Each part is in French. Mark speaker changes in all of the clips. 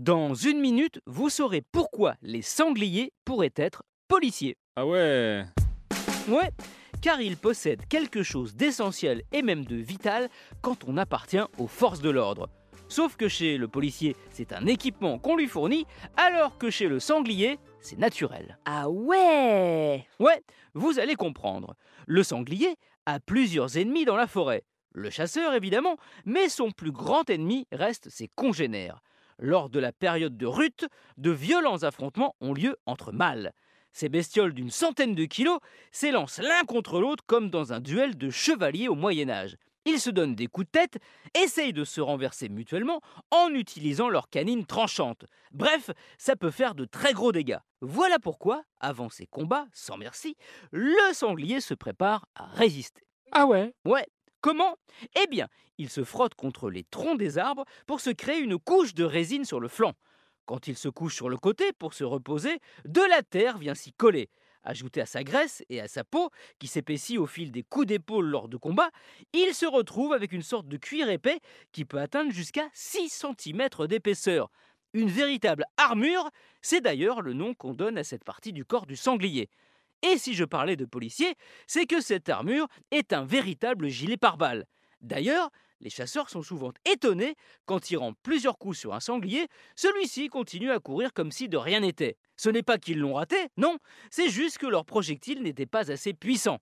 Speaker 1: Dans une minute, vous saurez pourquoi les sangliers pourraient être policiers.
Speaker 2: Ah ouais
Speaker 1: Ouais, car ils possèdent quelque chose d'essentiel et même de vital quand on appartient aux forces de l'ordre. Sauf que chez le policier, c'est un équipement qu'on lui fournit, alors que chez le sanglier, c'est naturel.
Speaker 3: Ah ouais
Speaker 1: Ouais, vous allez comprendre. Le sanglier a plusieurs ennemis dans la forêt. Le chasseur, évidemment, mais son plus grand ennemi reste ses congénères. Lors de la période de rut, de violents affrontements ont lieu entre mâles. Ces bestioles d'une centaine de kilos s'élancent l'un contre l'autre comme dans un duel de chevaliers au Moyen Âge. Ils se donnent des coups de tête, essayent de se renverser mutuellement en utilisant leurs canines tranchantes. Bref, ça peut faire de très gros dégâts. Voilà pourquoi, avant ces combats, sans merci, le sanglier se prépare à résister.
Speaker 2: Ah ouais?
Speaker 1: Ouais, Comment? Eh bien, il se frotte contre les troncs des arbres pour se créer une couche de résine sur le flanc. Quand il se couche sur le côté pour se reposer, de la terre vient s'y coller. Ajouté à sa graisse et à sa peau, qui s'épaissit au fil des coups d'épaule lors de combats, il se retrouve avec une sorte de cuir épais qui peut atteindre jusqu'à 6 cm d'épaisseur. Une véritable armure, c'est d'ailleurs le nom qu'on donne à cette partie du corps du sanglier. Et si je parlais de policier, c'est que cette armure est un véritable gilet pare-balles. D'ailleurs, les chasseurs sont souvent étonnés quand tirant plusieurs coups sur un sanglier, celui-ci continue à courir comme si de rien n'était. Ce n'est pas qu'ils l'ont raté, non, c'est juste que leur projectile n'était pas assez puissant.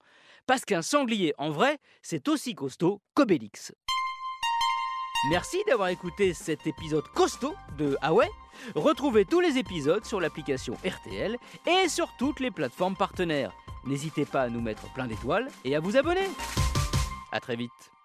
Speaker 1: Parce qu'un sanglier, en vrai, c'est aussi costaud qu'Obélix. Merci d'avoir écouté cet épisode costaud de Ah Retrouvez tous les épisodes sur l'application RTL et sur toutes les plateformes partenaires. N'hésitez pas à nous mettre plein d'étoiles et à vous abonner. A très vite